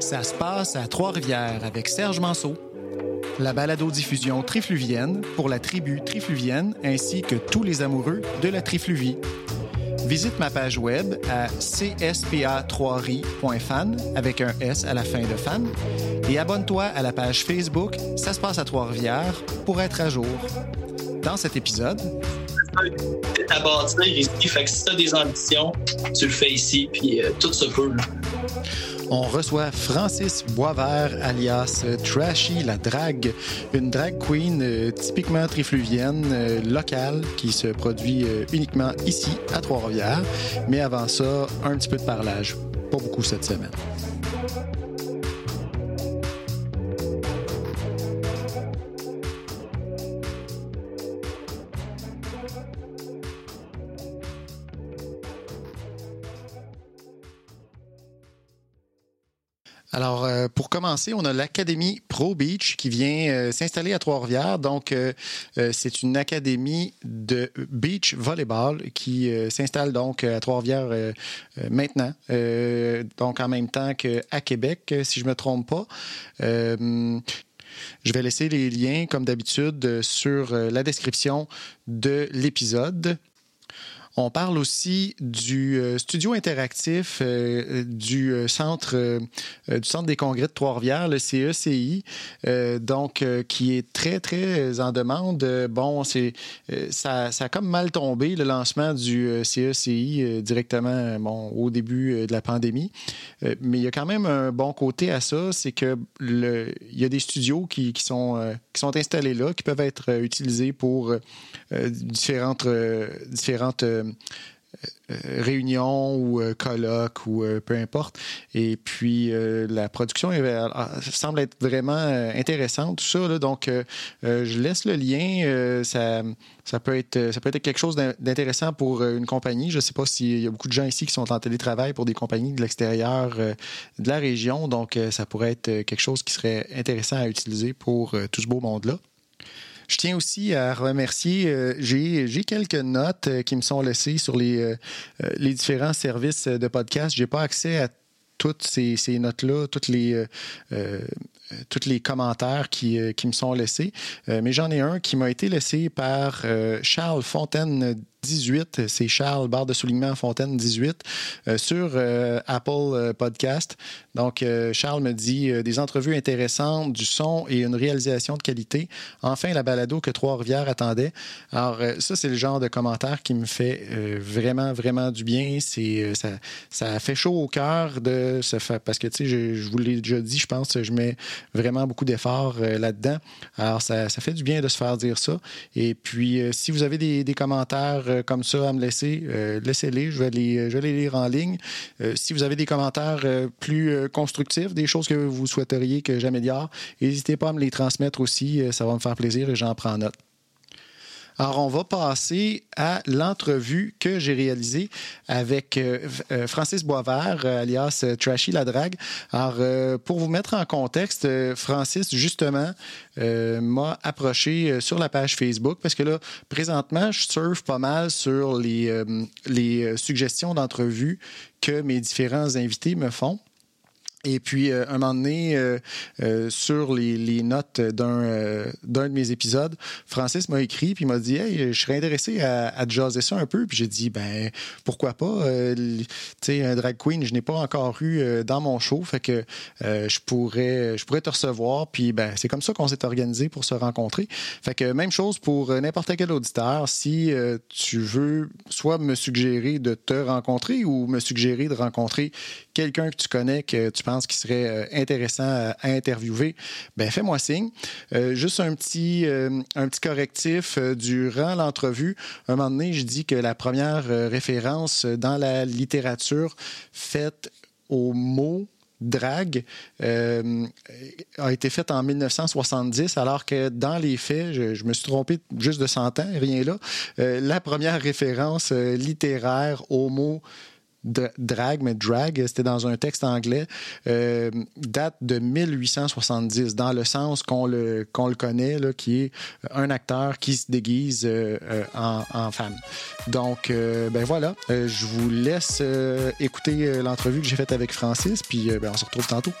Ça se passe à Trois-Rivières avec Serge Manceau. La balado-diffusion trifluvienne pour la tribu trifluvienne ainsi que tous les amoureux de la trifluvie. Visite ma page web à cspa3ri.fan avec un S à la fin de fan et abonne-toi à la page Facebook Ça se passe à Trois-Rivières pour être à jour. Dans cet épisode, à bâtir ici. Fait que si t'as des ambitions, tu le fais ici, puis euh, tout se peut. On reçoit Francis Boisvert, alias Trashy la drague, une drag queen euh, typiquement trifluvienne, euh, locale, qui se produit euh, uniquement ici, à Trois-Rivières. Mais avant ça, un petit peu de parlage. Pas beaucoup cette semaine. On a l'Académie Pro Beach qui vient euh, s'installer à Trois-Rivières. Donc, euh, euh, c'est une académie de beach volleyball qui s'installe donc à Trois-Rivières maintenant. Donc, en même temps qu'à Québec, si je me trompe pas. Je vais laisser les liens, comme d'habitude, sur la description de l'épisode. On parle aussi du euh, studio interactif euh, du euh, centre du centre des congrès de Trois-Rivières, le CECI, donc qui est très très en demande. Bon, c'est ça, ça a comme mal tombé le lancement du CECI directement bon au début de la pandémie, mais il y a quand même un bon côté à ça, c'est que le il y a des studios qui, qui sont qui sont installés là, qui peuvent être utilisés pour différentes différentes euh, euh, réunions ou euh, colloques ou peu importe. Et puis, la production euh, semble être vraiment intéressante, tout ça. donc, je laisse le lien. ça, ça, peut être, ça peut être quelque chose d'in- d'intéressant pour une compagnie. Je ne sais pas s'il y a beaucoup de gens ici qui sont en télétravail pour des compagnies de l'extérieur de la région. Donc, ça pourrait être quelque chose qui serait intéressant à utiliser pour tout ce beau monde-là. Je tiens aussi à remercier, euh, j'ai quelques notes euh, qui me sont laissées sur les, euh, les différents services de podcast. J'ai pas accès à toutes ces, ces notes-là, toutes les, tous les commentaires qui, qui me sont laissés. Mais j'en ai un qui m'a été laissé par Charles Fontaine 18, c'est Charles, barre de soulignement Fontaine 18, euh, sur euh, Apple euh, Podcast. Donc, euh, Charles me dit euh, des entrevues intéressantes, du son et une réalisation de qualité. Enfin, la balado que Trois-Rivières attendait. Alors, euh, ça, c'est le genre de commentaire qui me fait euh, vraiment, vraiment du bien. Euh, ça, ça fait chaud au cœur de se faire, parce que, tu sais, je, vous l'ai déjà dit, je pense, je mets vraiment beaucoup d'efforts euh, là-dedans. Alors, ça, ça fait du bien de se faire dire ça. Et puis, euh, si vous avez des commentaires euh, comme ça à me laisser, euh, laissez-les. Je vais les, je vais les lire en ligne. Euh, si vous avez des commentaires plus constructifs, des choses que vous souhaiteriez que j'améliore, n'hésitez pas à me les transmettre aussi. Ça va me faire plaisir et j'en prends note. Alors, on va passer à l'entrevue que j'ai réalisée avec euh, euh, Francis Boisvert, euh, alias Trashy la drague. Alors, pour vous mettre en contexte, Francis, justement, m'a approché sur la page Facebook parce que là, présentement, je surfe pas mal sur les, suggestions d'entrevues que mes différents invités me font. Et puis, euh, un moment donné, euh, euh, sur les, notes d'un euh, d'un de mes épisodes, Francis m'a écrit puis m'a dit Hey, je serais intéressé à, à te ça un peu. Puis j'ai dit Ben, pourquoi pas Tu sais, un drag queen, je n'ai pas encore eu dans mon show. Fait que je, pourrais, je pourrais te recevoir. Puis ben, c'est comme ça qu'on s'est organisé pour se rencontrer. Fait que même chose pour n'importe quel auditeur. Si tu veux soit me suggérer de te rencontrer ou me suggérer de rencontrer quelqu'un que tu connais, que tu penses qui serait euh, intéressant à, interviewer, ben fais-moi signe. Euh, juste un petit, euh, un petit correctif durant l'entrevue. Un moment donné, je dis que la première référence dans la littérature faite au mot drague a été faite en 1970, alors que dans les faits, je, me suis trompé juste de 100 ans, rien là. La première référence littéraire au mot dra- drag, mais drag, c'était dans un texte anglais, euh, date de 1870, dans le sens qu'on le, qu'on le connaît, là, qui est un acteur qui se déguise euh, euh, en, femme. Donc, euh, ben voilà, Euh, je vous laisse euh, écouter euh, l'entrevue que j'ai faite avec Francis, puis euh, ben, on se retrouve tantôt.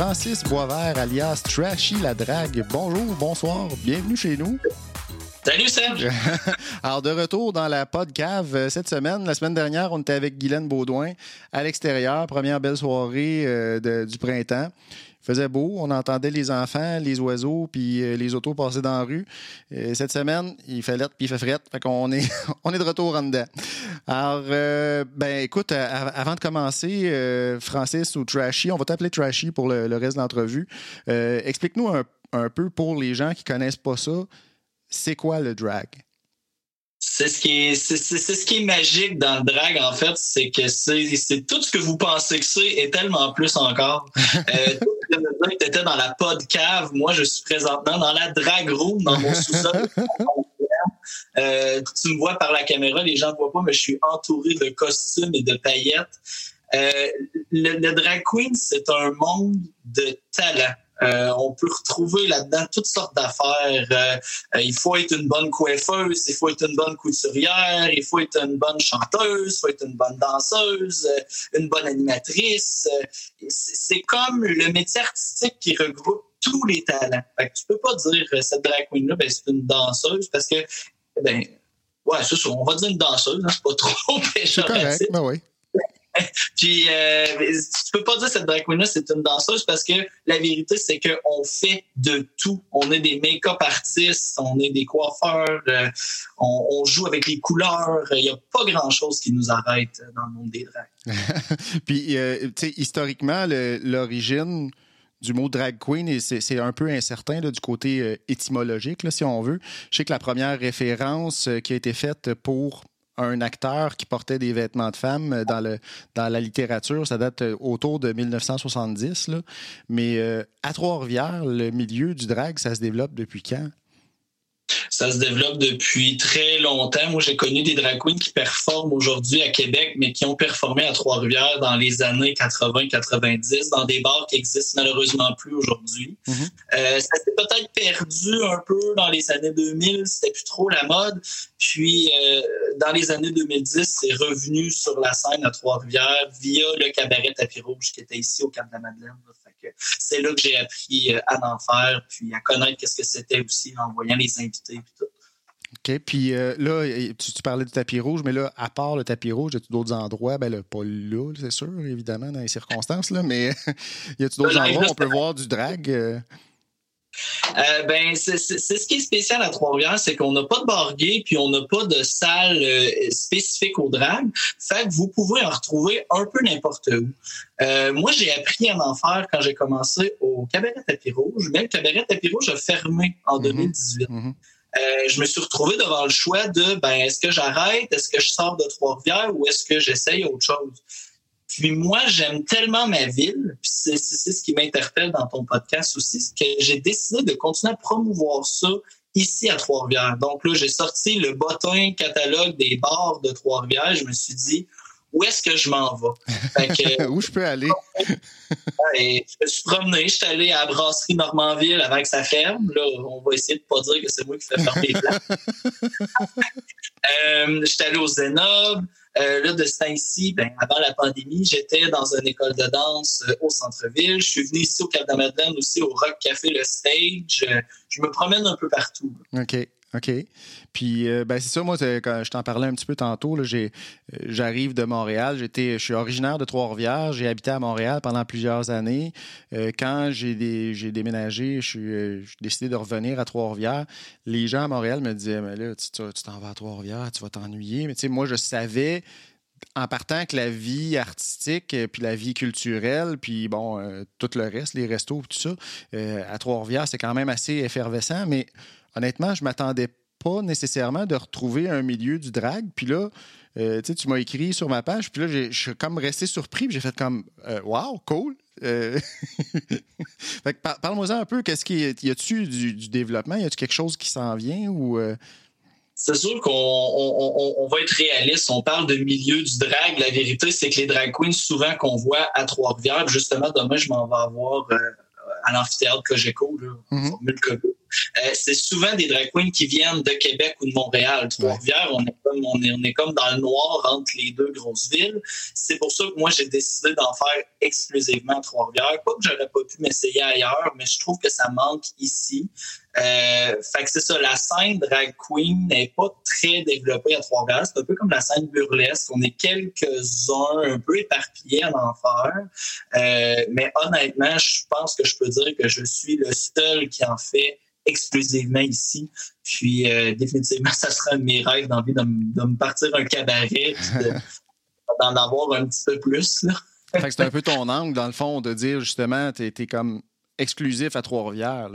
Francis Boisvert, alias Trashy la drague, bonjour, bonsoir, bienvenue chez nous. Salut Serge! Alors, de retour dans la podcave euh, cette semaine. La semaine dernière, on était avec Guylaine Baudouin à l'extérieur. Première belle soirée euh, du printemps. Faisait beau, on entendait les enfants, les oiseaux, puis euh, les autos passer dans la rue. cette semaine, il fait lettre puis il fait frette. Fait qu'on est, on est de retour en dedans. Alors, ben écoute, avant de commencer, Francis ou Trashy, on va t'appeler Trashy pour le, reste de l'entrevue. Explique-nous un, un, peu pour les gens qui connaissent pas ça c'est quoi le drag? C'est ce qui est, c'est, ce qui est magique dans le drag, en fait, c'est que c'est, tout ce que vous pensez que c'est et tellement plus encore. euh, tu étais dans la pod cave, moi je suis présentement dans la drag room, dans mon sous-sol. euh, tu me vois par la caméra, les gens ne voient pas, mais je suis entouré de costumes et de paillettes. Euh, le drag queen, c'est un monde de talent. Euh, on peut retrouver là-dedans toutes sortes d'affaires. Euh, euh, il faut être une bonne coiffeuse, il faut être une bonne couturière, il faut être une bonne chanteuse, il faut être une bonne danseuse, une bonne animatrice. C'est comme le métier artistique qui regroupe tous les talents. Fait que tu peux pas dire cette drag queen-là, ben, c'est une danseuse parce que, ben, ouais, c'est ça, on va dire une danseuse, hein, c'est pas trop péjoratif. C'est correct, ben oui. Puis, euh, tu peux pas dire que cette drag queen-là, c'est une danseuse parce que la vérité, c'est qu'on fait de tout. On est des make-up artistes, on est des coiffeurs, euh, on, joue avec les couleurs. Il n'y a pas grand-chose qui nous arrête dans le monde des drags. Puis, euh, tu sais, historiquement, l'origine du mot drag queen, c'est un peu incertain du côté euh, étymologique, là, si on veut. Je sais que la première référence qui a été faite pour un acteur qui portait des vêtements de femme euh, dans, la littérature. Ça date euh, autour de 1970. Là. Mais euh, à Trois-Rivières, le milieu du drag, ça se développe depuis quand? Ça se développe depuis très longtemps. Moi, j'ai connu des drag queens qui performent aujourd'hui à Québec, mais qui ont performé à Trois-Rivières dans les années 80-90, dans des bars qui existent malheureusement plus aujourd'hui. Mm-hmm. euh, ça s'est peut-être perdu un peu dans les années 2000, c'était plus trop la mode. Puis, euh, dans les années 2010, c'est revenu sur la scène à Trois-Rivières via le cabaret Tapis Rouge qui était ici au Cap de la Madeleine c'est là que j'ai appris euh, à en faire, puis à connaître qu'est-ce que c'était aussi en voyant les invités et tout. OK. Puis euh, là, tu, parlais du tapis rouge, mais là, à part le tapis rouge, y a-tu d'autres endroits? Ben là, pas là, c'est sûr, évidemment, dans les circonstances, là, mais y a-tu d'autres endroits où on peut voir du drag? Euh? Euh, ben, c'est ce qui est spécial à Trois-Rivières, c'est qu'on n'a pas de bar gay puis on n'a pas de salle euh, spécifique au drag. Fait que vous pouvez en retrouver un peu n'importe où. Euh, moi, j'ai appris à en faire quand j'ai commencé au cabaret Tapis Rouge, mais le cabaret Tapis Rouge a fermé en 2018. Mm-hmm. Mm-hmm. je me suis retrouvé devant le choix de ben est-ce que j'arrête, est-ce que je sors de Trois-Rivières ou est-ce que j'essaye autre chose? Puis moi, j'aime tellement ma ville, puis c'est ce qui m'interpelle dans ton podcast aussi, que j'ai décidé de continuer à promouvoir ça ici à Trois-Rivières. Donc là, j'ai sorti le bottin catalogue des bars de Trois-Rivières. Je me suis dit, où est-ce que je m'en vais? où je peux aller? Et je me suis promené, je suis allé à la brasserie Normandville avant que ça ferme. Là, on va essayer de pas dire que c'est moi qui fais faire les plans. euh, je suis allé au Zenob. Euh, là, de ce temps-ci, ben, avant la pandémie, j'étais dans une école de danse euh, au centre-ville. Je suis venu ici au Cap de Madeleine aussi, au Rock Café, le Stage. Euh, je me promène un peu partout. OK. OK. Puis, euh, ben, c'est ça, moi, quand je t'en parlais un petit peu tantôt, euh, j'arrive de Montréal. J'étais, je suis originaire de Trois-Rivières. J'ai habité à Montréal pendant plusieurs années. Euh, quand j'ai, déménagé, je suis décidé de revenir à Trois-Rivières. Les gens à Montréal me disaient, mais là, tu, t'en vas à Trois-Rivières, tu vas t'ennuyer. Mais tu sais, moi, je savais en partant que la vie artistique, puis la vie culturelle, puis bon, tout le reste, les restos, tout ça, à Trois-Rivières, c'est quand même assez effervescent, mais honnêtement, je m'attendais pas nécessairement de retrouver un milieu du drag. Puis là, euh, tu m'as écrit sur ma page, puis là, je suis comme resté surpris, puis j'ai fait comme euh, Wow, cool! Euh, parle-moi un peu, qu'est-ce qui y a-tu du, du, développement? Y a-tu quelque chose qui s'en vient ou. C'est sûr qu'on va être réaliste. On parle de milieu du drag. La vérité, c'est que les drag queens, souvent qu'on voit à Trois-Rivières, justement, demain, je m'en vais avoir à l'amphithéâtre Cogeco, là, mm -hmm. C'est souvent des drag queens qui viennent de Québec ou de Montréal. Trois-Rivières, on est comme on est, on est comme dans le noir entre les deux grosses villes. C'est pour ça que moi j'ai décidé d'en faire exclusivement Trois-Rivières. Pas que j'aurais pas pu m'essayer ailleurs, mais je trouve que ça manque ici. Euh, fait que c'est ça, la scène drag queen n'est pas très développée à Trois-Rivières. C'est un peu comme la scène burlesque. On est quelques-uns un peu éparpillés en enfer. Euh, mais honnêtement, je pense que je peux dire que je suis le seul qui en fait exclusivement ici. Puis euh, définitivement, ça sera un de mes rêves d'envie de, de, me partir un cabaret d'en avoir un petit peu plus. c'est un peu ton angle, dans le fond, de dire justement, tu es, comme exclusif à Trois-Rivières.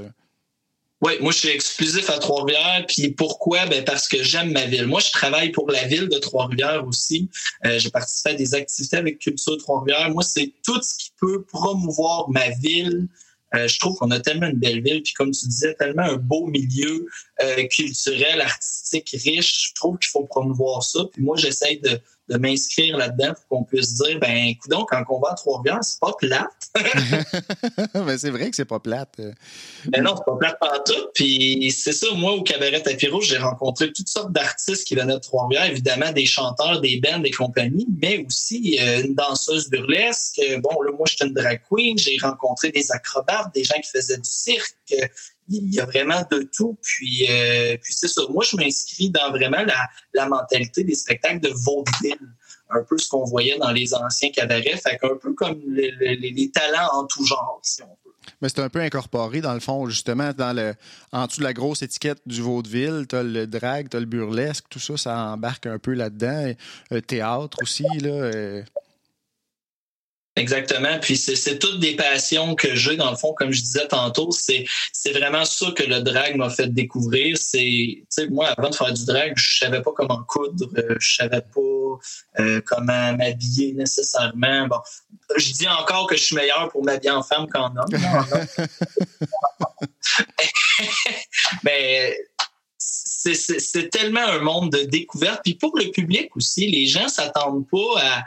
Oui, moi, je suis exclusif à Trois-Rivières. Puis pourquoi? Ben parce que j'aime ma ville. Moi, je travaille pour la ville de Trois-Rivières aussi. Euh, j'ai participé à des activités avec Culture Trois-Rivières. Moi, c'est tout ce qui peut promouvoir ma ville. Euh, je trouve qu'on a tellement une belle ville, puis comme tu disais, tellement un beau milieu euh, culturel, artistique, riche. Je trouve qu'il faut promouvoir ça. Puis moi, j'essaie de, de m'inscrire là-dedans pour qu'on puisse dire, ben, écoute quand on va à Trois-Rivières, c'est pas plate. mais c'est vrai que c'est pas plate. Ben non, c'est pas plate tout. Puis c'est ça, moi, au Cabaret Tapiro, j'ai rencontré toutes sortes d'artistes qui venaient de Trois-Rivières, évidemment des chanteurs, des bands, des compagnies, mais aussi euh, une danseuse burlesque. Bon, là, moi, j'étais une drag queen, j'ai rencontré des acrobates, des gens qui faisaient du cirque il y a vraiment de tout. Puis, euh, puis c'est ça. Moi, je m'inscris dans vraiment la, la, mentalité des spectacles de vaudeville. Un peu ce qu'on voyait dans les anciens cabarets. Fait qu'un peu comme les, talents en tout genre, si on veut. Mais c'est un peu incorporé, dans le fond, justement, dans le, en dessous de la grosse étiquette du vaudeville. Tu as le drag, tu as le burlesque, tout ça, ça embarque un peu là-dedans. Le théâtre aussi, là. Euh, Exactement. Puis c'est toutes des passions que j'ai, dans le fond, comme je disais tantôt. C'est vraiment ça que le drag m'a fait découvrir. C'est moi, avant de faire du drag, je savais pas comment coudre, euh, je savais pas euh, comment m'habiller nécessairement. Bon, je dis encore que je suis meilleur pour m'habiller en femme qu'en homme. Mais c'est tellement un monde de découverte. Puis pour le public aussi, les gens s'attendent pas à,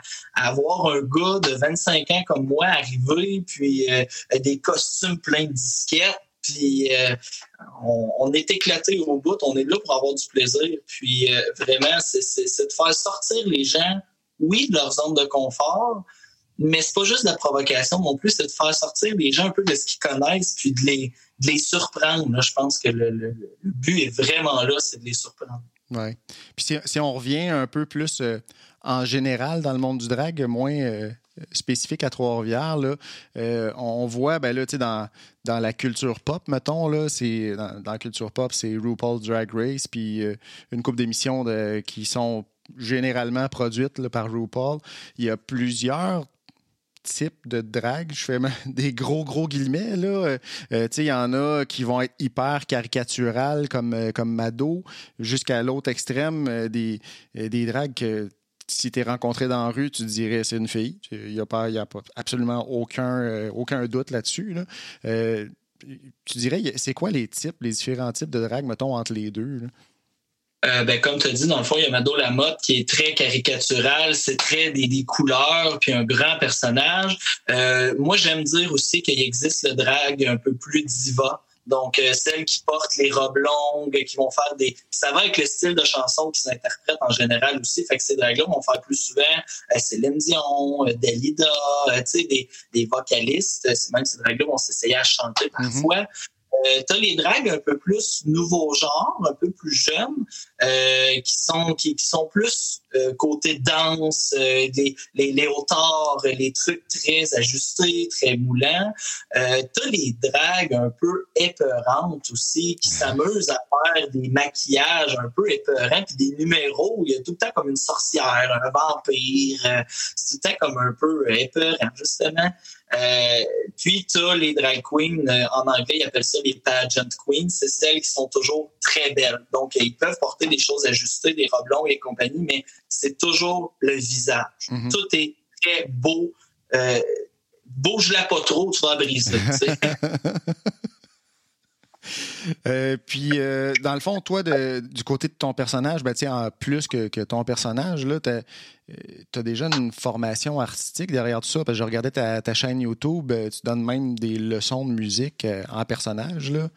à, voir un gars de 25 ans comme moi arriver, puis euh, des costumes pleins de disquettes. Puis euh, on, est éclaté au bout, on est là pour avoir du plaisir. Puis euh, vraiment, c'est de faire sortir les gens, oui, de leur zone de confort, mais c'est pas juste de la provocation non plus, c'est de faire sortir les gens un peu de ce qu'ils connaissent, puis de les, les surprendre. Je pense que le, but est vraiment là, c'est de les surprendre. Oui. Puis si, on revient un peu plus euh, en général dans le monde du drag, moins euh, spécifique à Trois-Rivières, euh, on voit ben là, dans, dans la culture pop, mettons, là, c'est, dans, la culture pop, c'est RuPaul's Drag Race, puis une couple d'émissions qui sont généralement produites par RuPaul. Il y a plusieurs type de drague. Je fais des gros, gros guillemets. Là. Euh, euh, il y en a qui vont être hyper caricaturales comme, euh, comme Mado, jusqu'à l'autre extrême, des, des dragues que si tu es rencontré dans la rue, tu dirais c'est une fille. Il n'y a, absolument aucun, aucun doute là-dessus. tu dirais, c'est quoi les types, les différents types de drague, mettons, entre les deux? Euh, ben, comme tu as dit, dans le fond, il y a Mado Lamotte qui est très caricatural, c'est très des, des, couleurs, puis un grand personnage. Euh, moi, j'aime dire aussi qu'il existe le drag un peu plus diva. Donc, euh, celles qui portent les robes longues, qui vont faire des... Ça va avec le style de chanson qu'ils interprètent en général aussi. Fait que ces drags-là vont faire plus souvent euh, Céline Dion, euh, Dalida, tu sais, des, des vocalistes. Même ces drags-là vont s'essayer à chanter mm-hmm. parfois. Euh, tu as les dragues un peu plus nouveau genre, un peu plus jeunes, euh, qui sont qui, qui, sont plus euh, côté danse, euh, les, les, les hauteurs, les trucs très ajustés, très moulants. Euh, tu as les dragues un peu épeurantes aussi, qui s'amusent à faire des maquillages un peu épeurants, puis des numéros où il y a tout le temps comme une sorcière, un vampire. c'est tout le temps comme un peu épeurant, justement. Euh, puis, tu as les drag queens, euh, en anglais, ils appellent ça les pageant queens. C'est celles qui sont toujours très belles. Donc, ils peuvent porter des choses ajustées, des robes longues et compagnie, mais c'est toujours le visage. Mm-hmm. Tout est très beau. Euh, bouge-la pas trop, tu vas briser. Euh, puis, euh, dans le fond, toi, du côté de ton personnage, ben, en plus que, ton personnage, tu as, déjà une formation artistique derrière tout ça? Parce que je regardais ta, chaîne YouTube, tu donnes même des leçons de musique en personnage. Là.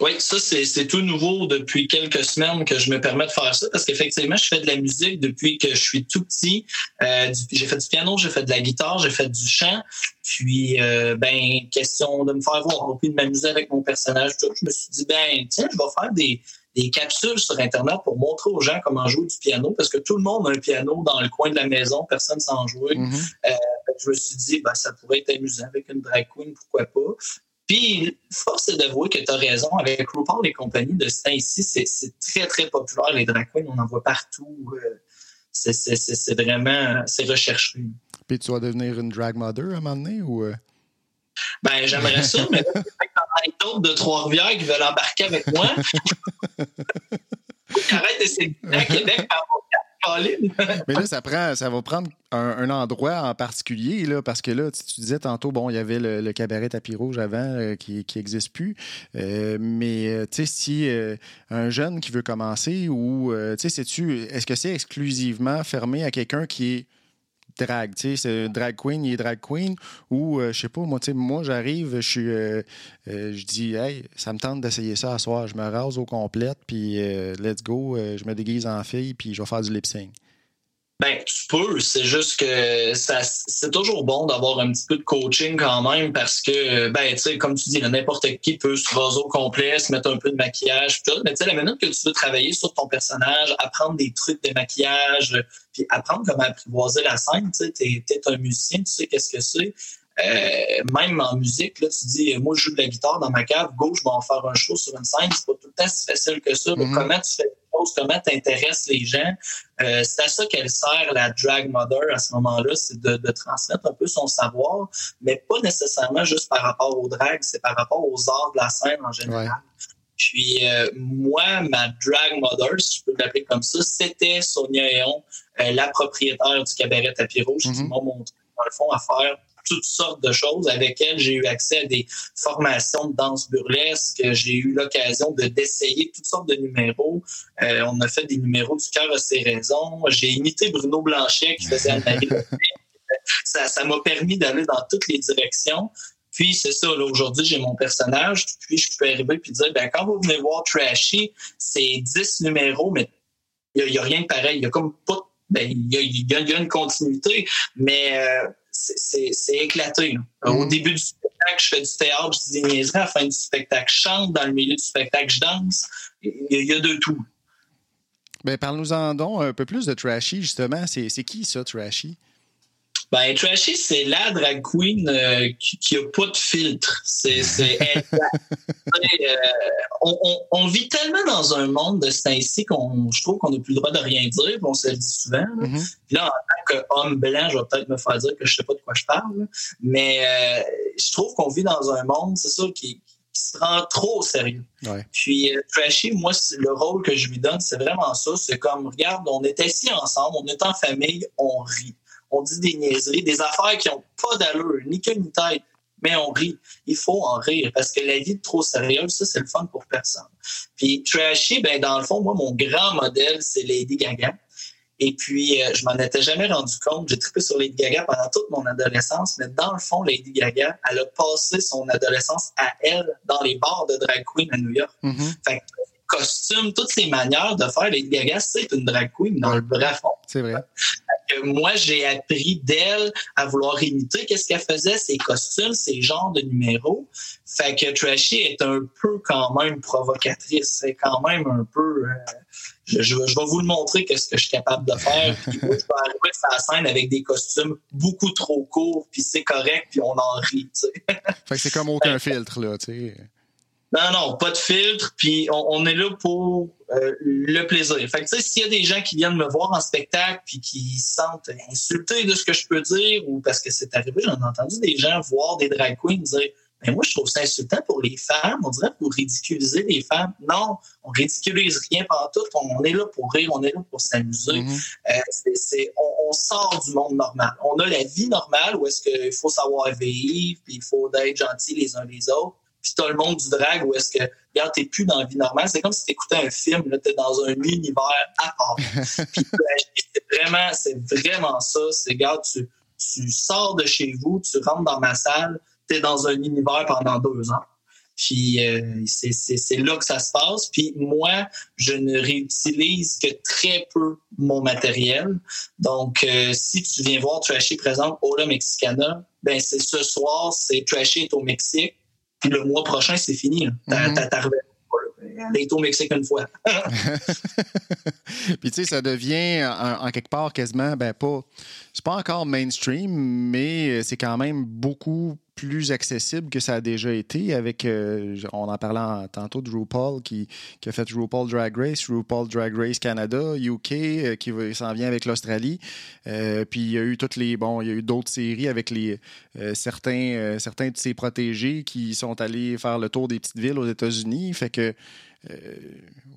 Oui, ça, c'est tout nouveau depuis quelques semaines que je me permets de faire ça parce qu'effectivement, je fais de la musique depuis que je suis tout petit. Euh, j'ai fait du piano, j'ai fait de la guitare, j'ai fait du chant. Puis, euh, ben, question de me faire voir, puis de m'amuser avec mon personnage. Tout. Je me suis dit, ben, tiens, je vais faire des, des capsules sur Internet pour montrer aux gens comment jouer du piano parce que tout le monde a un piano dans le coin de la maison, personne s'en jouer. Mm-hmm. Euh, je me suis dit, ben, ça pourrait être amusant avec une drag queen, pourquoi pas. Puis, force est d'avouer que tu as raison. Avec RuPaul et compagnie de ce temps-ci, c'est très, très populaire, les drag queens. On en voit partout. Euh, c'est vraiment, c'est recherché. Puis, tu vas devenir une drag mother à un moment donné ou... Euh? Ben, j'aimerais ça, mais a d'autres de Trois-Rivières qui veulent embarquer avec moi. Arrête d'essayer de Québec par Mais là, ça, prend, ça va prendre un, endroit en particulier, là, parce que là, tu, disais tantôt, bon, il y avait le, cabaret tapis rouge avant euh, qui n'existe plus. Euh, mais, euh, tu sais, si un jeune qui veut commencer ou, tu sais, est-ce que c'est exclusivement fermé à quelqu'un qui est drag, tu sais, drag queen, il est drag queen, ou je sais pas, moi, moi, j'arrive, je suis, je dis, hey, ça me tente d'essayer ça à soir, je me rase au complète, puis let's go, je me déguise en fille, puis je vais faire du lip sync. Ben, tu peux. C'est juste que ça, c'est toujours bon d'avoir un petit peu de coaching quand même parce que, ben, tu sais, comme tu dis, n'importe qui peut se raser au complet, se mettre un peu de maquillage. Mais tu sais, la minute que tu veux travailler sur ton personnage, apprendre des trucs de maquillage, puis apprendre comment apprivoiser la scène, tu sais, t'es, t'es un musicien, tu sais qu'est-ce que c'est. Euh, même en musique, là, tu dis, moi, je joue de la guitare dans ma cave, gauche, je vais en faire un show sur une scène. C'est pas tout le temps si facile que ça. Mm-hmm. Comment tu fais les choses, comment tu intéresses les gens? Euh, c'est à ça qu'elle sert, la drag mother, à ce moment-là, c'est de, de, transmettre un peu son savoir, mais pas nécessairement juste par rapport au drag, c'est par rapport aux arts de la scène en général. Puis euh, moi, ma drag mother, si je peux l'appeler comme ça, c'était Sonia Eon, la propriétaire du cabaret Tapis Rouge, qui mm-hmm. m'a montré, dans le fond, à faire toutes sortes de choses. Avec elle, j'ai eu accès à des formations de danse burlesque. J'ai eu l'occasion de d'essayer toutes sortes de numéros. Euh, on a fait des numéros du cœur à ses raisons. J'ai imité Bruno Blanchet qui faisait Anne-Marie Ça ça m'a permis d'aller dans toutes les directions. Puis c'est ça, aujourd'hui, j'ai mon personnage. Puis je peux arriver et dire, ben, quand vous venez voir Trashy, c'est 10 numéros, mais il n'y a, rien de pareil. Il y a comme pas ben, il y, a, une continuité, mais euh, c'est éclaté. Au mm-hmm. début du spectacle, je fais du théâtre, je dis des niaiseries. À la fin du spectacle, je chante. Dans le milieu du spectacle, je danse. Il y, a de tout. Ben, Parle-nous-en donc un peu plus de Trashy, justement. C'est qui ça, Trashy? Ben, Trashy, c'est la drag queen euh, qui, n'a a pas de filtre. C'est, euh, on, vit tellement dans un monde de ce temps qu'on, je trouve qu'on n'a plus le droit de rien dire, on se le dit souvent. Là. Mm-hmm. là, en tant qu'homme blanc, je vais peut-être me faire dire que je sais pas de quoi je parle, mais euh, je trouve qu'on vit dans un monde, c'est ça, qui, se prend trop au sérieux. Puis Trashy, moi, le rôle que je lui donne, c'est vraiment ça. C'est comme, regarde, on est assis ensemble, on est en famille, on rit on dit des niaiseries, des affaires qui n'ont pas d'allure, ni queue ni tête, mais on rit. Il faut en rire parce que la vie est trop sérieuse, ça, c'est le fun pour personne. Puis Trashy, ben, dans le fond, moi, mon grand modèle, c'est Lady Gaga. Et puis, euh, je m'en étais jamais rendu compte. J'ai trippé sur Lady Gaga pendant toute mon adolescence, mais dans le fond, Lady Gaga, elle a passé son adolescence à elle dans les bars de drag queen à New York. Mm-hmm. Fait costumes, toutes ces manières de faire Lady Gaga, c'est une drag queen dans le vrai fond. C'est vrai moi, j'ai appris d'elle à vouloir imiter qu'est-ce qu'elle faisait, ses costumes, ses genres de numéros. Fait que Trashy est un peu quand même provocatrice. C'est quand même un peu... Euh, je, vais vous le montrer qu'est-ce que je suis capable de faire. Puis moi, je vais arriver à la scène avec des costumes beaucoup trop courts, puis c'est correct, puis on en rit. fait que c'est comme aucun filtre, là, tu sais. Non, non, pas de filtre, puis on, est là pour euh, le plaisir. Fait que, tu sais, s'il y a des gens qui viennent me voir en spectacle puis qui se sentent insultés de ce que je peux dire, ou parce que c'est arrivé, j'en ai entendu des gens voir des drag queens dire mais moi, je trouve ça insultant pour les femmes. On dirait pour ridiculiser les femmes. Non, on ridiculise rien pendant tout. On est là pour rire, on est là pour s'amuser. Mm-hmm. euh, c'est, on, on, sort du monde normal. On a la vie normale où est-ce qu'il faut savoir vivre, puis il faut être gentil les uns les autres puis t'as le monde du drag où est-ce que, regarde, t'es plus dans la vie normale. C'est comme si t'écoutais un film, là, t'es dans un univers à part. puis c'est vraiment, c'est vraiment ça. C'est, regarde, tu, tu sors de chez vous, tu rentres dans ma salle, t'es dans un univers pendant deux ans. Puis euh, c'est là que ça se passe. Puis moi, je ne réutilise que très peu mon matériel. Donc, euh, si tu viens voir Trashy présente Ola Mexicana, ben c'est ce soir, c'est Trashy est au Mexique. Puis le mois prochain, c'est fini. T'as mm au Mexique une fois. Puis tu sais, ça devient en, quelque part quasiment, ben pas, c'est pas encore mainstream, mais c'est quand même beaucoup plus accessible que ça a déjà été avec, euh, on en parlait tantôt de RuPaul qui, qui, a fait RuPaul Drag Race, RuPaul Drag Race Canada, UK, euh, qui s'en vient avec l'Australie. Euh, puis il y a eu toutes les, bon, il y a eu d'autres séries avec les, certains, certains de ses protégés qui sont allés faire le tour des petites villes aux États-Unis. Fait que,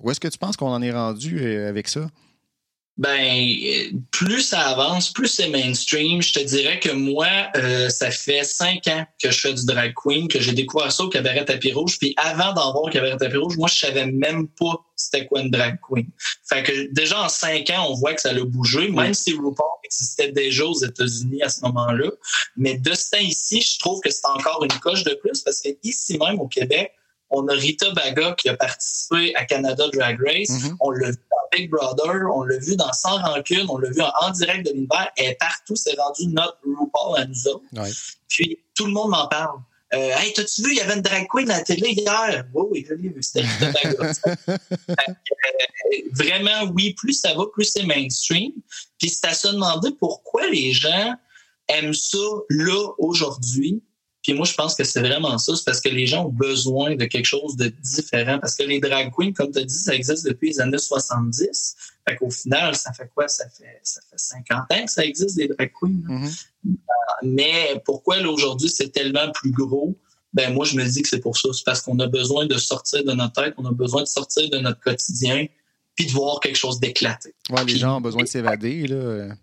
où est-ce que tu penses qu'on en est rendu avec ça? Ben, plus ça avance, plus c'est mainstream. Je te dirais que moi, euh, ça fait cinq ans que je fais du drag queen, que j'ai découvert ça au cabaret tapis rouge. Puis avant d'en voir au cabaret tapis rouge, moi, je savais même pas c'était quoi une drag queen. Fait que déjà en cinq ans, on voit que ça a bougé, même si RuPaul existait déjà aux États-Unis à ce moment-là. Mais de ce temps ici, je trouve que c'est encore une coche de plus parce que ici même au Québec, on a Rita Baga qui a participé à Canada Drag Race. Mm-hmm. On l'a vu dans Big Brother, on l'a vu dans Sans Rancune, on l'a vu en, direct de l'univers. Et partout, c'est rendu notre RuPaul à nous autres. Puis tout le monde m'en parle. Euh, hey, t'as-tu vu, il y avait une drag queen à la télé hier? Oui, oui, je l'ai vu. C'était euh, Vraiment, oui, plus ça va, plus c'est mainstream. Puis c'est à se demander pourquoi les gens aiment ça là, aujourd'hui, puis moi, je pense que c'est vraiment ça. C'est parce que les gens ont besoin de quelque chose de différent. Parce que les drag queens, comme tu as dit, ça existe depuis les années 70. Fait qu'au final, ça fait quoi? Ça fait, ça fait 50 ans que ça existe, des drag queens. Mm-hmm. Mais pourquoi aujourd'hui, c'est tellement plus gros? Ben moi, je me dis que c'est pour ça. C'est parce qu'on a besoin de sortir de notre tête, on a besoin de sortir de notre quotidien, puis de voir quelque chose d'éclaté. Ouais, les gens ont besoin de s'évader. Là.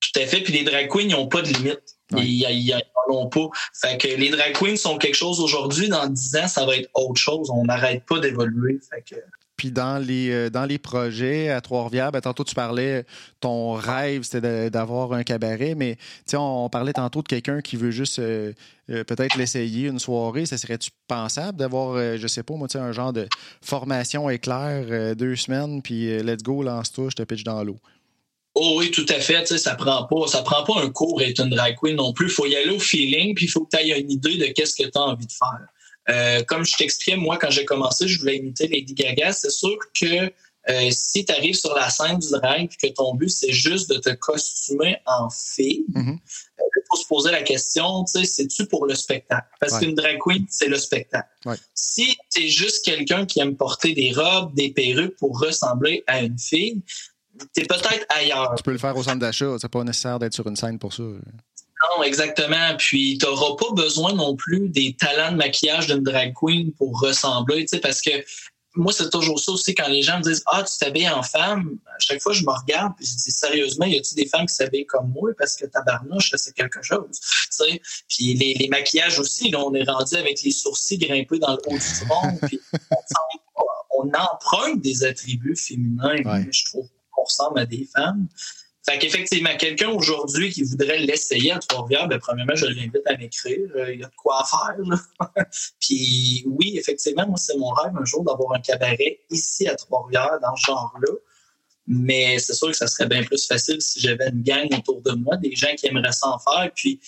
Tout à fait. Puis les drag queens, ils n'ont pas de limite. Ils n'en ont pas. Fait que les drag queens sont quelque chose aujourd'hui. Dans 10 ans, ça va être autre chose. On n'arrête pas d'évoluer. Fait Puis dans les, euh, dans les projets à Trois-Rivières, ben, tantôt tu parlais, ton rêve c'était d'avoir un cabaret, mais on, on parlait tantôt de quelqu'un qui veut juste euh, euh, peut-être l'essayer une soirée. Ça serait-tu pensable d'avoir, je sais pas, moi, un genre de formation éclair, deux semaines, puis let's go, lance-toi, je te pitch dans l'eau? Oh oui, tout à fait. Ça prend pas, ça prend pas un cours être une drag queen non plus. Il faut y aller au feeling, puis il faut que tu aies une idée de qu'est-ce que tu as envie de faire. Euh, comme je t'expliquais, moi, quand j'ai commencé, je voulais imiter Lady Gaga. C'est sûr que euh, si tu arrives sur la scène du drag que ton but, c'est juste de te costumer en fille, mm-hmm. euh, faut se poser la question, tu sais, c'est-tu pour le spectacle? Parce qu'une drag queen, c'est le spectacle. Si tu es juste quelqu'un qui aime porter des robes, des perruques pour ressembler à une fille, t'es peut-être ailleurs. Tu peux le faire au centre d'achat, c'est pas nécessaire d'être sur une scène pour ça. Non, exactement. Puis tu n'auras pas besoin non plus des talents de maquillage d'une drag queen pour ressembler, tu sais, parce que moi, c'est toujours ça aussi quand les gens me disent Ah, tu t'habilles en femme. À chaque fois, je me regarde et je dis sérieusement, y a-t-il des femmes qui s'habillent comme moi parce que tabarnouche, c'est quelque chose. sais. Puis les, maquillages aussi, là, on est rendu avec les sourcils grimpés dans le haut du front. puis on, emprunte des attributs féminins, je trouve ressemble à des femmes. Fait qu'effectivement, quelqu'un aujourd'hui qui voudrait l'essayer à Trois-Rivières, ben, premièrement, je l'invite à m'écrire. Euh, il y a de quoi faire. Puis oui, effectivement, moi, c'est mon rêve un jour d'avoir un cabaret ici à Trois-Rivières dans ce genre-là. Mais c'est sûr que ça serait bien plus facile si j'avais une gang autour de moi, des gens qui aimeraient s'en faire. Puis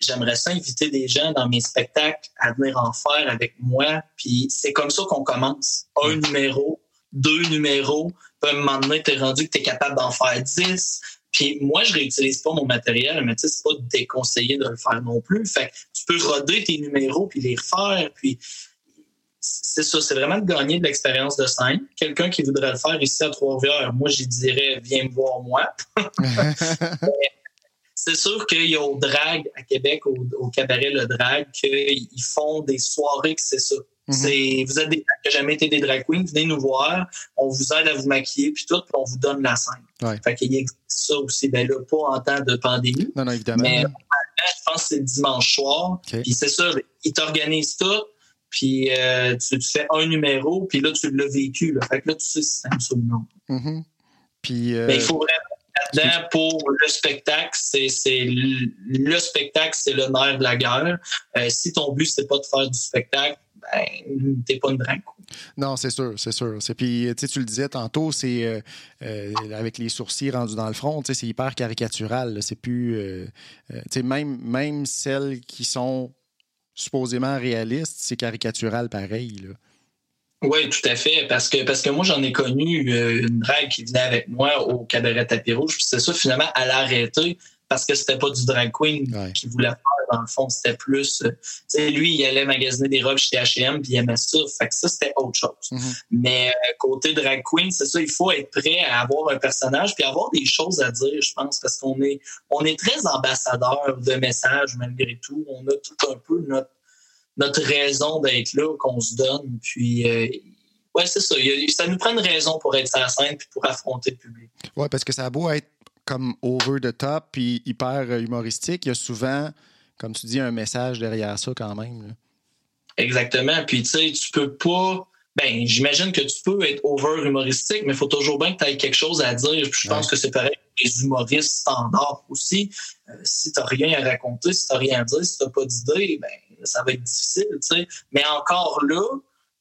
j'aimerais ça inviter des gens dans mes spectacles à venir en faire avec moi. Puis c'est comme ça qu'on commence. Un numéro, deux numéros. Puis à un moment donné, tu es rendu que tu es capable d'en faire dix. Puis moi, je réutilise pas mon matériel, mais tu sais, c'est pas déconseillé de le faire non plus. Fait que tu peux roder tes numéros puis les refaire. Puis c'est ça, c'est vraiment de gagner de l'expérience de scène. Quelqu'un qui voudrait le faire ici à Trois-Rivières, moi, j'y dirais, viens me voir moi. c'est sûr qu'il y a au drag à Québec, au, au cabaret Le Drag, qu'ils font des soirées que c'est ça. Mhm. vous êtes des gens qui n'ont jamais été des drag queens, venez nous voir, on vous aide à vous maquiller, puis tout, puis on vous donne la scène. Ouais. Fait qu'il existe ça aussi, ben là, pas en temps de pandémie. Non, non, évidemment. Mais je pense que c'est le dimanche soir. Puis c'est ça, ils t'organisent tout, puis euh, tu, fais un numéro, puis là, tu l'as vécu. Là. Fait que là, tu sais si c'est un ou non. Mm Puis, euh... il faut vraiment là-dedans pour le spectacle, c'est, c'est le spectacle, c'est le nerf de la guerre. Euh, si ton but c'est pas de faire du spectacle, ben, t'es pas une drag Non, c'est sûr, c'est sûr. Puis, tu le disais tantôt, c'est euh, euh, avec les sourcils rendus dans le front, c'est hyper caricatural. C'est plus. Euh, même, même celles qui sont supposément réalistes, c'est caricatural pareil. Là. Oui, tout à fait. Parce que, parce que moi, j'en ai connu une drague qui venait avec moi au cabaret Tapis Rouge. c'est ça, finalement, a arrêté parce que c'était pas du drag queen qui voulait faire dans le fond c'était plus euh, tu sais lui il allait magasiner des robes chez H&M puis il aimait ça fait que ça c'était autre chose mm-hmm. mais euh, côté drag queen c'est ça il faut être prêt à avoir un personnage puis avoir des choses à dire je pense parce qu'on est on est très ambassadeur de messages malgré tout on a tout un peu notre notre raison d'être là qu'on se donne puis euh, Ouais, c'est ça. Ça nous prend une raison pour être sur la scène puis pour affronter le public. Oui, parce que ça a beau être comme over the top puis hyper humoristique, il y a souvent, comme tu dis, un message derrière ça quand même. Exactement. Puis tu sais, tu peux pas. Ben, j'imagine que tu peux être over humoristique, mais il faut toujours bien que tu aies quelque chose à dire. je pense que c'est pareil pour les humoristes standards aussi. Euh, si tu n'as rien à raconter, si tu n'as rien à dire, si tu n'as pas d'idée, ben, ça va être difficile. sais. Mais encore là,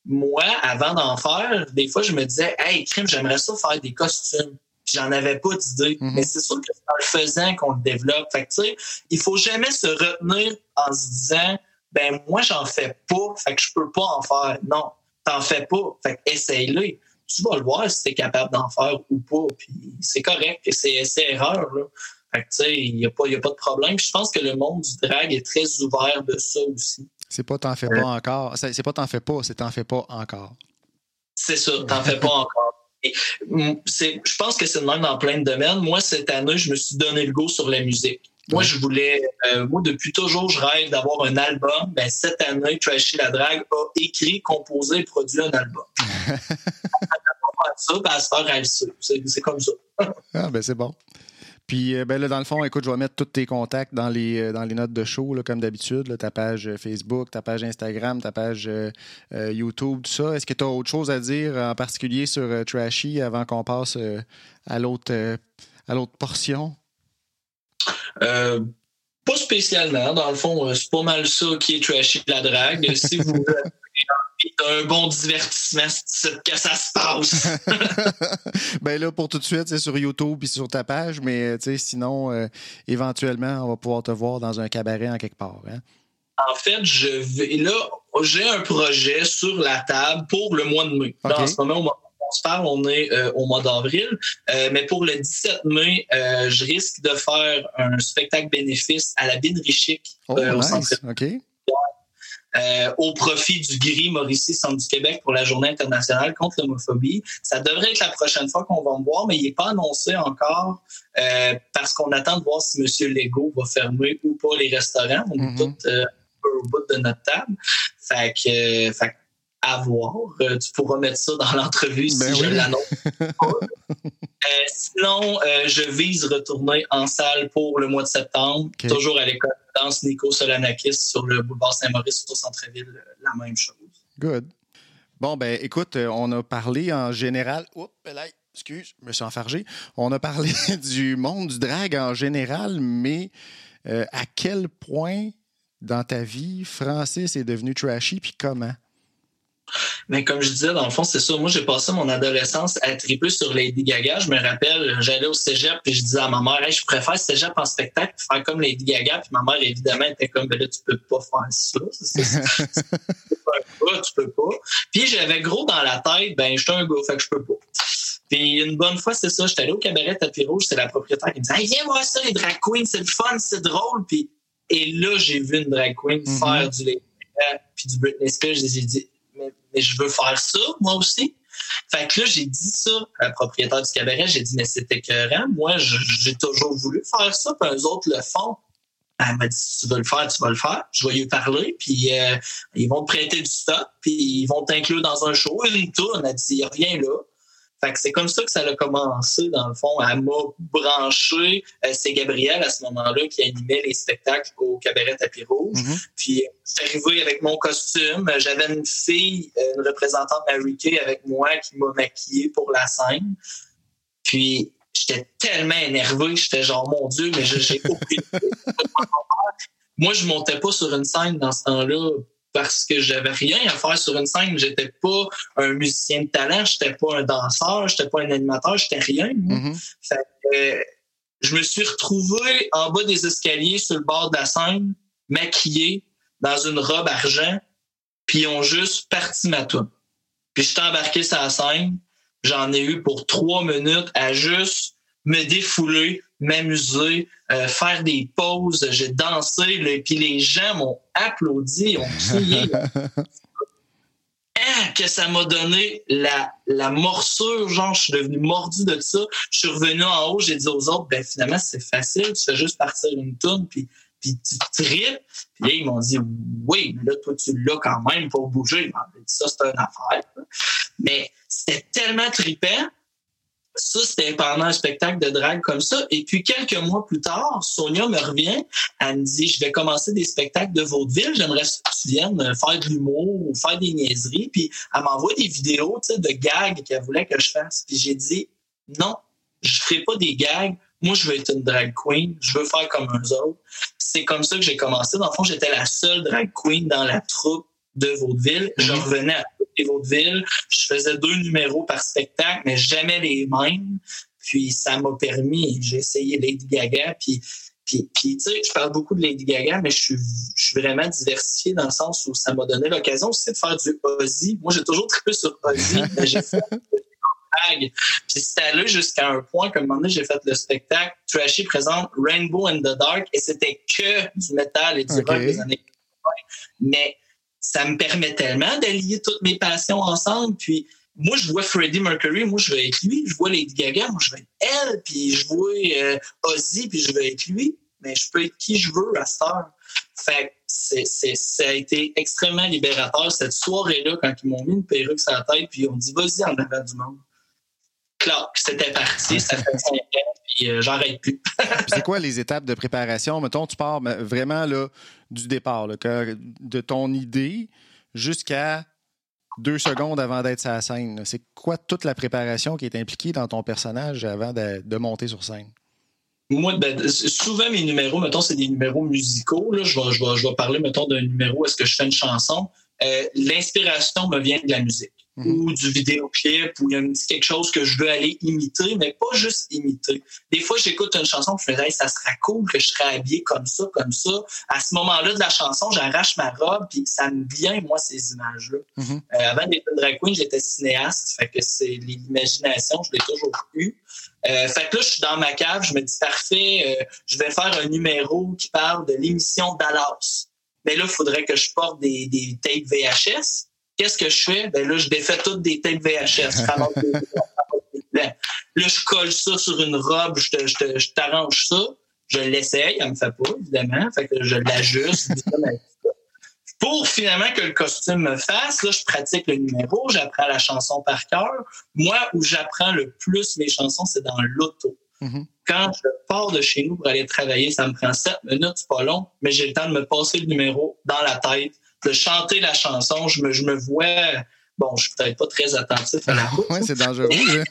moi, avant d'en faire, des fois, je me disais, hey, crime, j'aimerais ça faire des costumes j'en avais pas d'idée. Mhm. Mais c'est sûr que c'est en le faisant qu'on le développe. Fait que, tu sais, il faut jamais se retenir en se disant, ben, moi, j'en fais pas, fait que je peux pas en faire. Non, t'en fais pas. Fait que essaye-le. Tu vas le voir si t'es capable d'en faire ou pas. Puis c'est correct. C'est erreur, là. Fait que, tu sais, il n'y a, pas, a pas de problème. je pense que le monde du drag est très ouvert de ça aussi. C'est pas t'en fais pas encore. C'est pas t'en fais pas, c'est t'en fais pas encore. C'est ça, t'en fais pas encore. Je pense que c'est le même dans plein de domaines. Moi, cette année, je me suis donné le goût sur la musique. Moi, je voulais, euh, moi, depuis toujours, je rêve d'avoir un album. Ben, cette année, Trashy la Drague a écrit, composé et produit un album. ça, ben, c'est comme ça. ah, ben, c'est bon. Puis, euh, ben là, dans le fond, écoute, je vais mettre tous tes contacts dans les, euh, dans les notes de show, comme d'habitude. Ta page euh, Facebook, ta page Instagram, ta page YouTube, tout ça. Est-ce que tu as autre chose à dire, en particulier sur Trashy, avant qu'on passe à l'autre à l'autre portion? pas spécialement. Dans le fond, c'est pas mal ça qui est Trashy de la drague. Si vous un bon divertissement, que ça se passe. ben là, pour tout de suite, c'est sur YouTube et sur ta page, mais sinon, euh, éventuellement, on va pouvoir te voir dans un cabaret en quelque part. Hein. En fait, je vais là, j'ai un projet sur la table pour le mois de mai. en ce moment, on se parle, on est euh, au mois d'avril. Euh, mais pour le 17 mai, je risque de faire un spectacle bénéfice à la Binerie Chic oh, au centre. Euh, au profit du GRI Mauricie Centre du Québec pour la Journée internationale contre l'homophobie. Ça devrait être la prochaine fois qu'on va me voir, mais il n'est pas annoncé encore euh, parce qu'on attend de voir si M. Legault va fermer ou pas les restaurants. On est mm-hmm. tous euh, au bout de notre table. Fait que, fait à voir. Euh, tu pourras mettre ça dans l'entrevue si ben je l'annonce. Euh, sinon, euh, je vise retourner en salle pour le mois de septembre, toujours à l'école de danse Nico Solanakis sur le boulevard Saint-Maurice au centre-ville, la même chose. Good. Bon, ben écoute, on a parlé en général. Oups, là, excuse, je me suis enfargé. On a parlé du monde du drag en général, mais à quel point dans ta vie, Francis est devenu trashy, puis comment? Mais comme je disais, dans le fond, c'est ça. Moi, j'ai passé mon adolescence à triper sur Lady Gaga. Je me rappelle, j'allais au cégep et je disais à ma mère, je préfère cégep en spectacle faire comme Lady Gaga. Puis ma mère, évidemment, était comme, ben là, tu peux pas faire ça. tu peux pas, tu peux pas. Puis j'avais gros dans la tête, ben, j'étais un gars, fait que je peux pas. Puis une bonne fois, c'est ça, j'étais allé au cabaret Tapis Rouge, c'est la propriétaire qui me disait, viens voir ça, les drag queens, c'est le fun, c'est drôle. Puis, et là, j'ai vu une drag queen mm-hmm. faire du Lady Gaga puis du Britney Spears. J'ai dit, mais, je veux faire ça, moi aussi. Fait que là, j'ai dit ça à propriétaire du cabaret. J'ai dit, mais c'était écœurant. Moi, j'ai toujours voulu faire ça, puis eux autres le font. Elle m'a dit, tu veux le faire, tu vas le faire. Je vais lui parler, puis euh, ils vont te prêter du stock, puis ils vont t'inclure dans un show, une tourne. Elle dit, rien là. Fait que c'est comme ça que ça a commencé, dans le fond. Elle m'a branché. Euh, c'est Gabriel, à ce moment-là, qui animait les spectacles au Cabaret Tapis Rouge. Mm-hmm. Puis, je suis arrivé avec mon costume. J'avais une fille, une représentante Mary Kay avec moi qui m'a maquillée pour la scène. Puis, j'étais tellement énervé. J'étais genre, mon Dieu, mais j'ai aucune Moi, je montais pas sur une scène dans ce temps-là parce que j'avais rien à faire sur une scène. J'étais pas un musicien de talent, j'étais pas un danseur, j'étais pas un animateur, j'étais rien. Mhm. Fait que, euh, je me suis retrouvé en bas des escaliers sur le bord de la scène, maquillé, dans une robe argent, puis ils ont juste parti ma toune. Puis je suis embarqué sur la scène, j'en ai eu pour trois minutes à juste me défouler, m'amuser, euh, faire des pauses. J'ai dansé, là, puis les gens m'ont applaudi, ont crié. Ah, que ça m'a donné la, la morsure, genre je suis devenu mordu de ça. Je suis revenu en haut, j'ai dit aux autres, ben finalement c'est facile, tu fais juste partir une toune, puis puis tu tripes. Puis là, ils m'ont dit, oui, mais là, toi, tu l'as quand même pour bouger. Ils m'ont dit, ça, c'est une affaire. Mais c'était tellement trippant. Ça, c'était pendant un spectacle de drague comme ça. Et puis, quelques mois plus tard, Sonia me revient. Elle me dit, je vais commencer des spectacles de vaudeville. J'aimerais que tu viennes faire de l'humour ou faire des niaiseries. Puis, elle m'envoie des vidéos, de gags qu'elle voulait que je fasse. Puis, j'ai dit, non, je ferai pas des gags moi, je veux être une drag queen, je veux faire comme eux autres. C'est comme ça que j'ai commencé. Dans le fond, j'étais la seule drag queen dans la troupe de Vaudeville. Je mhm. revenais à toutes Vaudeville. Je faisais deux numéros par spectacle, mais jamais les mêmes. Puis ça m'a permis, j'ai essayé Lady Gaga, puis puis, puis tu sais, je parle beaucoup de Lady Gaga, mais je suis, je suis vraiment diversifié dans le sens où ça m'a donné l'occasion aussi de faire du Ozzy. Moi, j'ai toujours trippé sur Ozzy, mais j'ai fait puis c'était allé jusqu'à un point qu'à un moment donné, j'ai fait le spectacle Trashy présente Rainbow in the Dark et c'était que du métal et du rock des années 80. Mais ça me permet tellement d'allier toutes mes passions ensemble. Puis moi, je vois Freddie Mercury, moi, je veux être lui. Je vois Lady Gaga, moi, je veux être elle. Puis je vois euh, Ozzy, puis je veux être lui. Mais je peux être qui je veux à cette heure. Fait c'est, ça a été extrêmement libérateur cette soirée-là quand ils m'ont mis une perruque sur la tête puis ils ont dit vas-y en avant du monde c'était parti, ça fait cinq ans, puis euh, j'arrête plus. c'est quoi les étapes de préparation? Mettons, tu pars vraiment là, du départ, de ton idée jusqu'à deux secondes avant d'être sur la scène. C'est quoi toute la préparation qui est impliquée dans ton personnage avant de, monter sur scène? Moi, ben, souvent, mes numéros, mettons, c'est des numéros musicaux. Je, vais, je, vais, parler, mettons, d'un numéro, est-ce que je fais une chanson? Euh, l'inspiration me vient de la musique. Mhm. ou du vidéoclip ou il y a quelque chose que je veux aller imiter, mais pas juste imiter. Des fois, j'écoute une chanson je me dis, ça serait cool que je serais habillé comme ça, comme ça. À ce moment-là de la chanson, j'arrache ma robe puis ça me vient, moi, ces images-là. Mhm. euh, avant d'être une drag queen, j'étais cinéaste, fait que c'est l'imagination, je l'ai toujours eu. Euh, fait que là, je suis dans ma cave, je me dis, parfait, euh, je vais faire un numéro qui parle de l'émission Dallas. Mais là, il faudrait que je porte des, des tapes VHS. Qu'est-ce que je fais? Ben là, je défais toutes des têtes VHS. là, je colle ça sur une robe, je t'arrange ça. Je l'essaye, elle me fait pas, évidemment. Fait que je l'ajuste. Pour finalement que le costume me fasse, là, je pratique le numéro, j'apprends la chanson par cœur. Moi, où j'apprends le plus mes chansons, c'est dans l'auto. Mm-hmm. Quand je pars de chez nous pour aller travailler, ça me prend sept minutes, c'est pas long, mais j'ai le temps de me passer le numéro dans la tête de chanter la chanson. Je me, je me vois bon, je suis peut-être pas très attentif à la route. oui, c'est dangereux.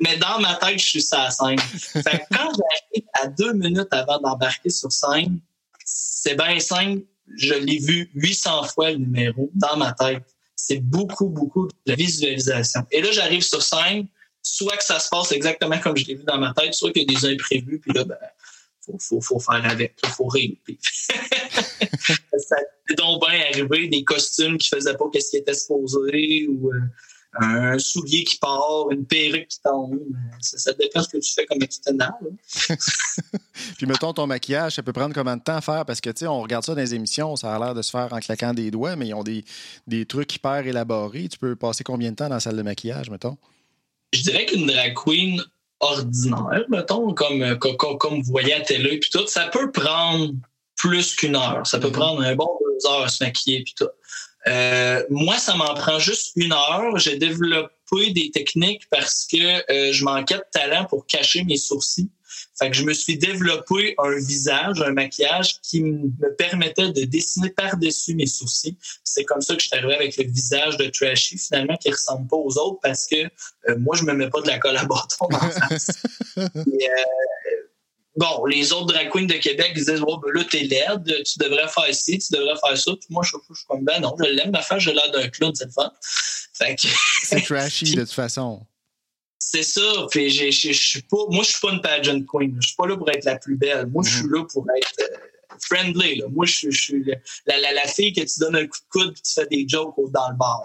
mais dans ma tête, je suis ça à scène. Fait quand j'arrive à deux minutes avant d'embarquer sur scène, c'est bien simple. Je l'ai vu 800 fois le numéro dans ma tête. C'est beaucoup, beaucoup de visualisation. Et là, j'arrive sur scène, soit que ça se passe exactement comme je l'ai vu dans ma tête, soit qu'il y a des imprévus, puis là, ben, faut, faut, faut faire avec, il faut rire. ça est donc bien arrivé, des costumes qui faisaient pas ce qui était supposé, ou euh, un soulier qui part, une perruque qui tombe. Ça, ça dépend ce que tu fais comme étudiant. Puis mettons ton maquillage, ça peut prendre combien de temps à faire? Parce que tu sais, on regarde ça dans les émissions, ça a l'air de se faire en claquant des doigts, mais ils ont des, des trucs hyper élaborés. Tu peux passer combien de temps dans la salle de maquillage, mettons? Je dirais qu'une drag queen ordinaire, mettons, comme, comme, comme vous voyez à télé, puis tout, ça peut prendre plus qu'une heure. Ça peut mhm. prendre un bon deux heures à se maquiller, puis tout. Euh, moi, ça m'en prend juste une heure. J'ai développé des techniques parce que euh, je manquais de talent pour cacher mes sourcils. Fait que je me suis développé un visage, un maquillage qui me permettait de dessiner par-dessus mes sourcils. C'est comme ça que je suis arrivé avec le visage de Trashy, finalement, qui ressemble pas aux autres parce que euh, moi, je me mets pas de la colle à bâton dans la face. Euh, bon, les autres drag queens de Québec disaient oh, ben là, t'es laide, tu devrais faire ci, tu devrais faire ça. Puis moi, je, je suis comme Ben non, je l'aime, ma femme, j'ai l'air d'un clown, c'est le fun. C'est trashy de toute façon. C'est ça. Puis je suis pas. Moi, je suis pas une pageant queen. Je suis pas là pour être la plus belle. Moi, je suis mm-hmm. là pour être euh, friendly. Là. Moi, je, suis la, la, la, fille que tu donnes un coup de coude et tu fais des jokes dans le bar.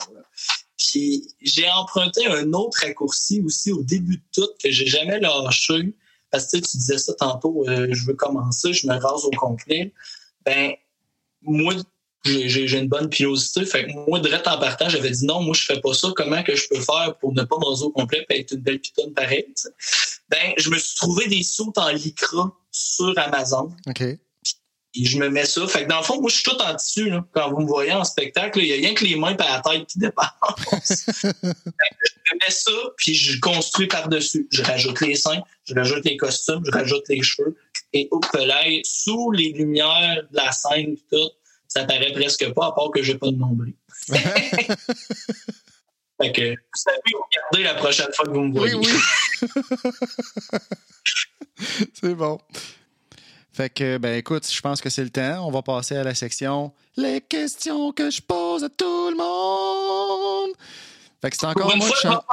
Puis j'ai emprunté un autre raccourci aussi au début de tout que j'ai jamais lâché. Parce que tu disais ça tantôt, euh, je veux commencer, je me rase au complet. Ben, moi, j'ai une bonne pilosité. Fait que moi, direct en partant, j'avais dit non, moi, je fais pas ça. Comment que je peux faire pour ne pas me raser au complet et être une belle pitonne pareille? Ben, je me suis trouvé des sautes en lycra sur Amazon. OK. Et je me mets ça. Fait que dans le fond, moi, je suis tout en tissu. Là. Quand vous me voyez en spectacle, il y a rien que les mains et la tête qui dépassent. je me mets ça, puis je construis par-dessus. Je rajoute les seins, je rajoute les costumes, je rajoute les cheveux. Et hop là, sous les lumières de la scène, tout, ça paraît presque pas, à part que j'ai pas de nombril. fait que vous savez regarder la prochaine fois que vous me voyez. Oui, oui. c'est bon. Fait que, ben écoute, je pense que c'est le temps. On va passer à la section Les questions que je pose à tout le monde. Fait que c'est encore moi qui chante.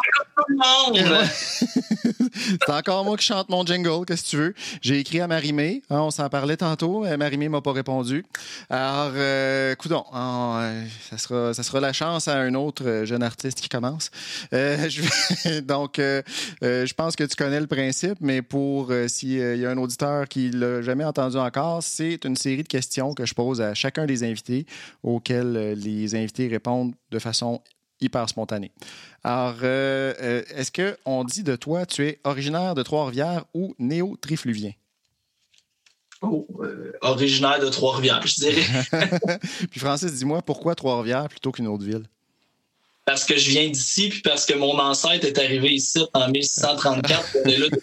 c'est encore moi qui chante mon jingle, qu'est-ce que tu veux? J'ai écrit à Marimé, hein, on s'en parlait tantôt, mais Marimé m'a pas répondu. Alors, euh, coudon, euh, ça, sera, ça sera la chance à un autre euh, jeune artiste qui commence. Euh, je donc, je pense que tu connais le principe, mais pour s'il y a un auditeur qui l'a jamais entendu encore, c'est une série de questions que je pose à chacun des invités auxquelles les invités répondent de façon hyper spontané. Alors, euh, euh, est-ce qu'on dit de toi, tu es originaire de Trois-Rivières ou néo-trifluvien? Oh, euh, originaire de Trois-Rivières, je dirais. puis Francis, dis-moi, pourquoi Trois-Rivières plutôt qu'une autre ville? Parce que je viens d'ici, puis parce que mon ancêtre est arrivé ici en 1634. on est là là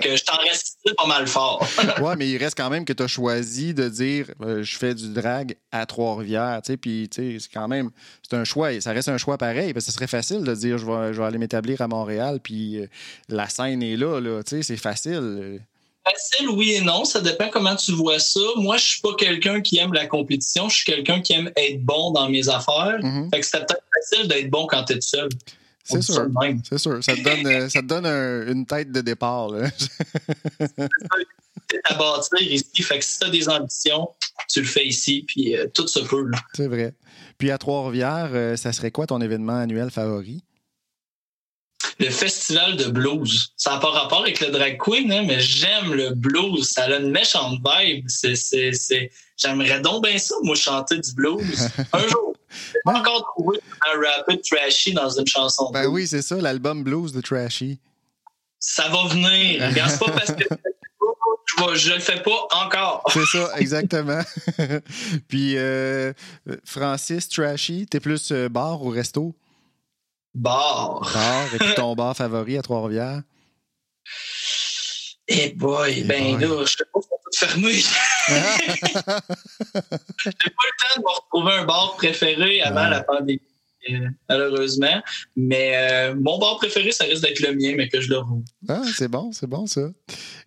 Que je t'en reste pas mal fort. ouais, mais il reste quand même que tu as choisi de dire euh, je fais du drag à Trois-Rivières. Puis, c'est quand même c'est un choix. Ça reste un choix pareil. Parce que ce serait facile de dire je vais, je vais aller m'établir à Montréal, puis euh, la scène est là. là c'est facile. Facile, oui et non. Ça dépend comment tu vois ça. Moi, je suis pas quelqu'un qui aime la compétition. Je suis quelqu'un qui aime être bon dans mes affaires. Mm-hmm. Fait que c'était peut-être facile d'être bon quand tu es seul. C'est sûr. C'est sûr. Ça te donne, euh, ça te donne une tête de départ. C'est à bâtir ici. Fait que si tu as des ambitions, tu le fais ici, puis euh, tout se peut. C'est vrai. Puis à Trois-Rivières, euh, ça serait quoi ton événement annuel favori? le festival de blues. Ça n'a pas rapport avec le drag queen, hein, mais j'aime le blues. Ça a une méchante vibe. C'est, J'aimerais donc bien ça, moi, chanter du blues. Un jour. Pas encore trouvé un rapper trashy dans une chanson. Ben oui, c'est ça, l'album blues de Trashy. Ça va venir. Regarde pas parce que je ne le fais pas encore. C'est ça, exactement. Puis, euh, Francis, Trashy, t'es plus euh, bar ou resto? Bar. Bar. Et ton bar favori à Trois-Rivières? Eh boy, ben là, je sais pas si on peut te fermer. J'ai pas le temps de me retrouver un bar préféré avant la pandémie, euh, malheureusement. Mais euh, mon bar préféré, ça risque d'être le mien, mais que je le roule. Ah, c'est bon, c'est bon ça.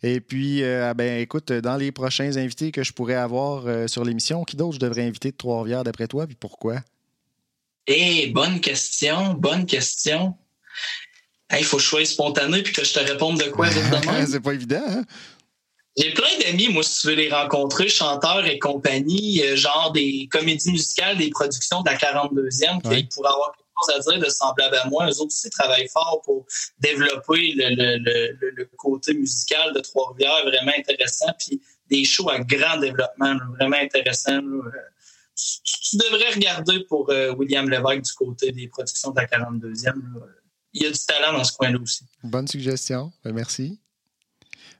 Et puis, euh, ben écoute, dans les prochains invités que je pourrais avoir sur l'émission, qui d'autre je devrais inviter de Trois-Rivières d'après toi, puis pourquoi? Eh, bonne question, bonne question. Il faut que je sois spontané puis que je te réponde de quoi évidemment. c'est pas évident, hein? J'ai plein d'amis, moi, si tu veux les rencontrer, chanteurs et compagnie, euh, genre des comédies musicales, des productions de la 42e, qui pourraient avoir quelque chose à dire de semblable à moi. Eux autres aussi travaillent fort pour développer le, côté musical de Trois-Rivières, vraiment intéressant, puis des shows à grand développement, vraiment intéressant tu, devrais regarder pour euh, William Lévesque du côté des productions de la 42e. Il y a du talent dans ce coin-là aussi. Bonne suggestion. Ben, merci.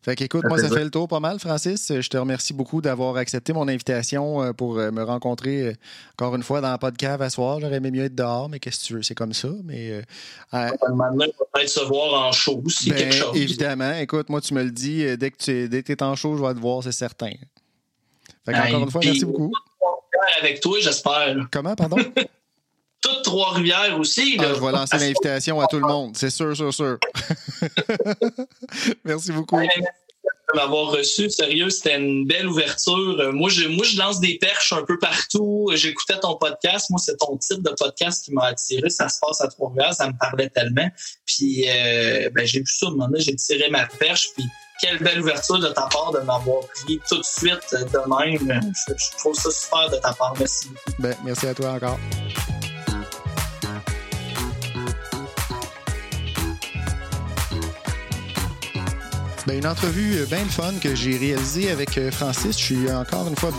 Fait qu'écoute, moi, ça fait le tour pas mal, Francis. Je te remercie beaucoup d'avoir accepté mon invitation euh, pour euh, me rencontrer encore une fois dans la podcast à soir. J'aurais aimé mieux être dehors, mais qu'est-ce que tu veux, c'est comme ça. Mais, Maintenant, on peut être se voir en show aussi, ben, quelque chose. Évidemment. Écoute, moi, tu me le dis, dès que tu es, en show, je vais te voir, c'est certain. Fait qu'encore une fois, merci beaucoup avec toi, j'espère. Comment, pardon? Toutes Trois-Rivières aussi. Ah, je vais lancer l'invitation à tout le monde, c'est sûr, sûr, sûr. merci beaucoup. de m'avoir reçu. Sérieux, c'était une belle ouverture. Moi, je, moi, je lance des perches un peu partout. J'écoutais ton podcast. Moi, c'est ton type de podcast qui m'a attiré. Ça se passe à Trois-Rivières. Ça me parlait tellement. Puis, euh, ben, j'ai vu ça. À j'ai tiré ma perche. Puis, quelle belle ouverture de ta part de m'avoir pris tout de suite de même. Je, je trouve ça super de ta part. Merci. Ben, merci à toi encore. Ben, une entrevue euh, bien fun que j'ai réalisée avec euh, Francis. Je suis encore une fois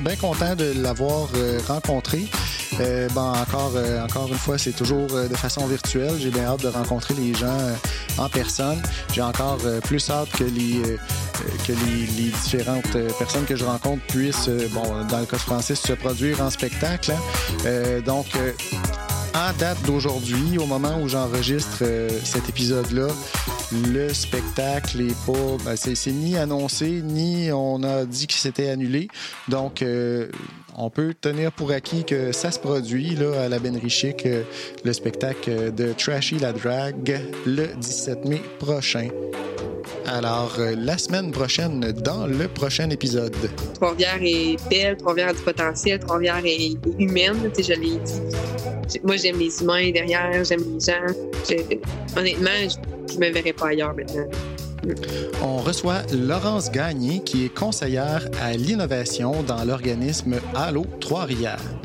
bien content de l'avoir euh, rencontré. Bon, encore, encore une fois, c'est toujours de façon virtuelle. J'ai bien hâte de rencontrer les gens en personne. J'ai encore plus hâte que les, que les, différentes personnes que je rencontre puissent, bon, dans le cas de Francis, se produire en spectacle. Hein. donc, en date d'aujourd'hui, au moment où j'enregistre cet épisode-là, le spectacle est pas. Ben, c'est ni annoncé, ni on a dit que c'était annulé. Donc, euh, on peut tenir pour acquis que ça se produit là, à la Benry Chic, euh, le spectacle de Trashy la Drag, le 17 mai prochain. Alors, euh, la semaine prochaine, dans le prochain épisode. Trois-Rivières est belle, Trois-Rivières a du potentiel, Trois-Rivières est humaine, je l'ai dit. Moi, j'aime les humains derrière, j'aime les gens. honnêtement, je ne me verrai pas ailleurs maintenant. On reçoit Laurence Gagné, qui est conseillère à l'innovation dans l'organisme Allo Trois-Rivières.